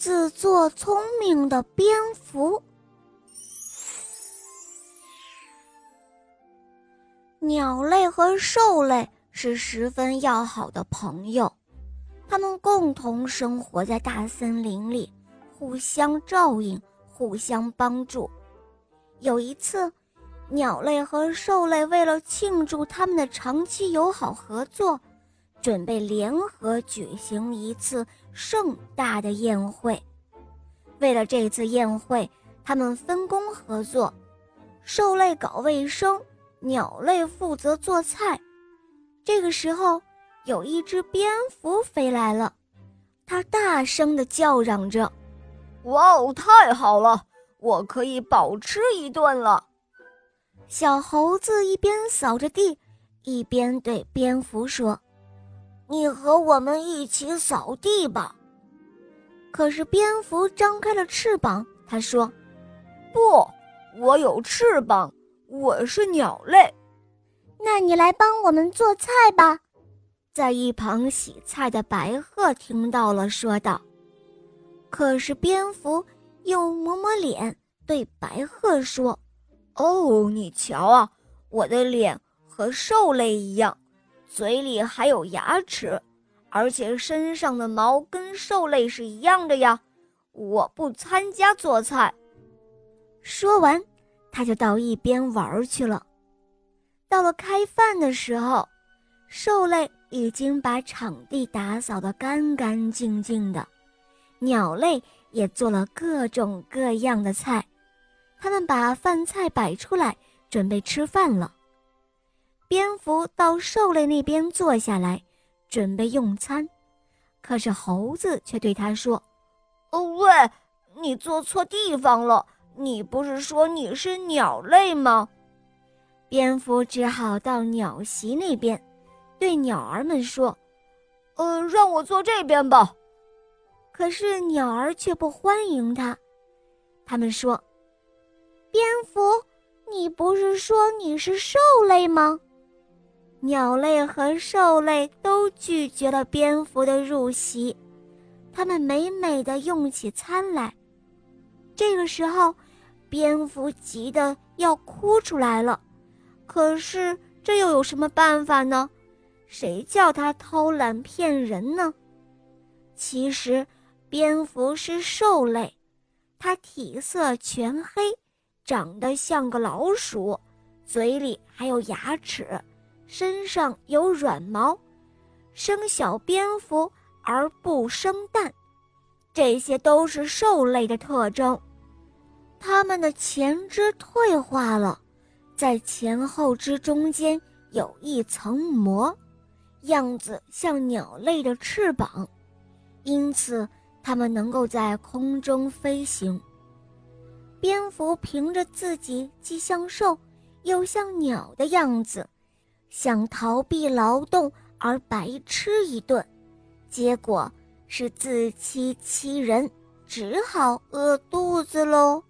自作聪明的蝙蝠。鸟类和兽类是十分要好的朋友，它们共同生活在大森林里，互相照应，互相帮助。有一次，鸟类和兽类为了庆祝他们的长期友好合作，准备联合举行一次盛大的宴会。为了这次宴会，他们分工合作，兽类搞卫生。鸟类负责做菜。这个时候，有一只蝙蝠飞来了，它大声地叫嚷着：“哇哦，太好了，我可以饱吃一顿了！”小猴子一边扫着地，一边对蝙蝠说：“你和我们一起扫地吧。”可是蝙蝠张开了翅膀，他说：“不，我有翅膀。”我是鸟类，那你来帮我们做菜吧。在一旁洗菜的白鹤听到了，说道：“可是蝙蝠又抹抹脸，对白鹤说：‘哦，你瞧啊，我的脸和兽类一样，嘴里还有牙齿，而且身上的毛跟兽类是一样的呀。我不参加做菜。’说完。”他就到一边玩去了。到了开饭的时候，兽类已经把场地打扫得干干净净的，鸟类也做了各种各样的菜，他们把饭菜摆出来，准备吃饭了。蝙蝠到兽类那边坐下来，准备用餐，可是猴子却对他说：“哦喂，你坐错地方了。”你不是说你是鸟类吗？蝙蝠只好到鸟席那边，对鸟儿们说：“呃，让我坐这边吧。”可是鸟儿却不欢迎他。他们说：“蝙蝠，你不是说你是兽类吗？”鸟类和兽类都拒绝了蝙蝠的入席。它们美美的用起餐来。这个时候。蝙蝠急得要哭出来了，可是这又有什么办法呢？谁叫它偷懒骗人呢？其实，蝙蝠是兽类，它体色全黑，长得像个老鼠，嘴里还有牙齿，身上有软毛，生小蝙蝠而不生蛋，这些都是兽类的特征。它们的前肢退化了，在前后肢中间有一层膜，样子像鸟类的翅膀，因此它们能够在空中飞行。蝙蝠凭着自己既像兽又像鸟的样子，想逃避劳动而白吃一顿，结果是自欺欺人，只好饿肚子喽。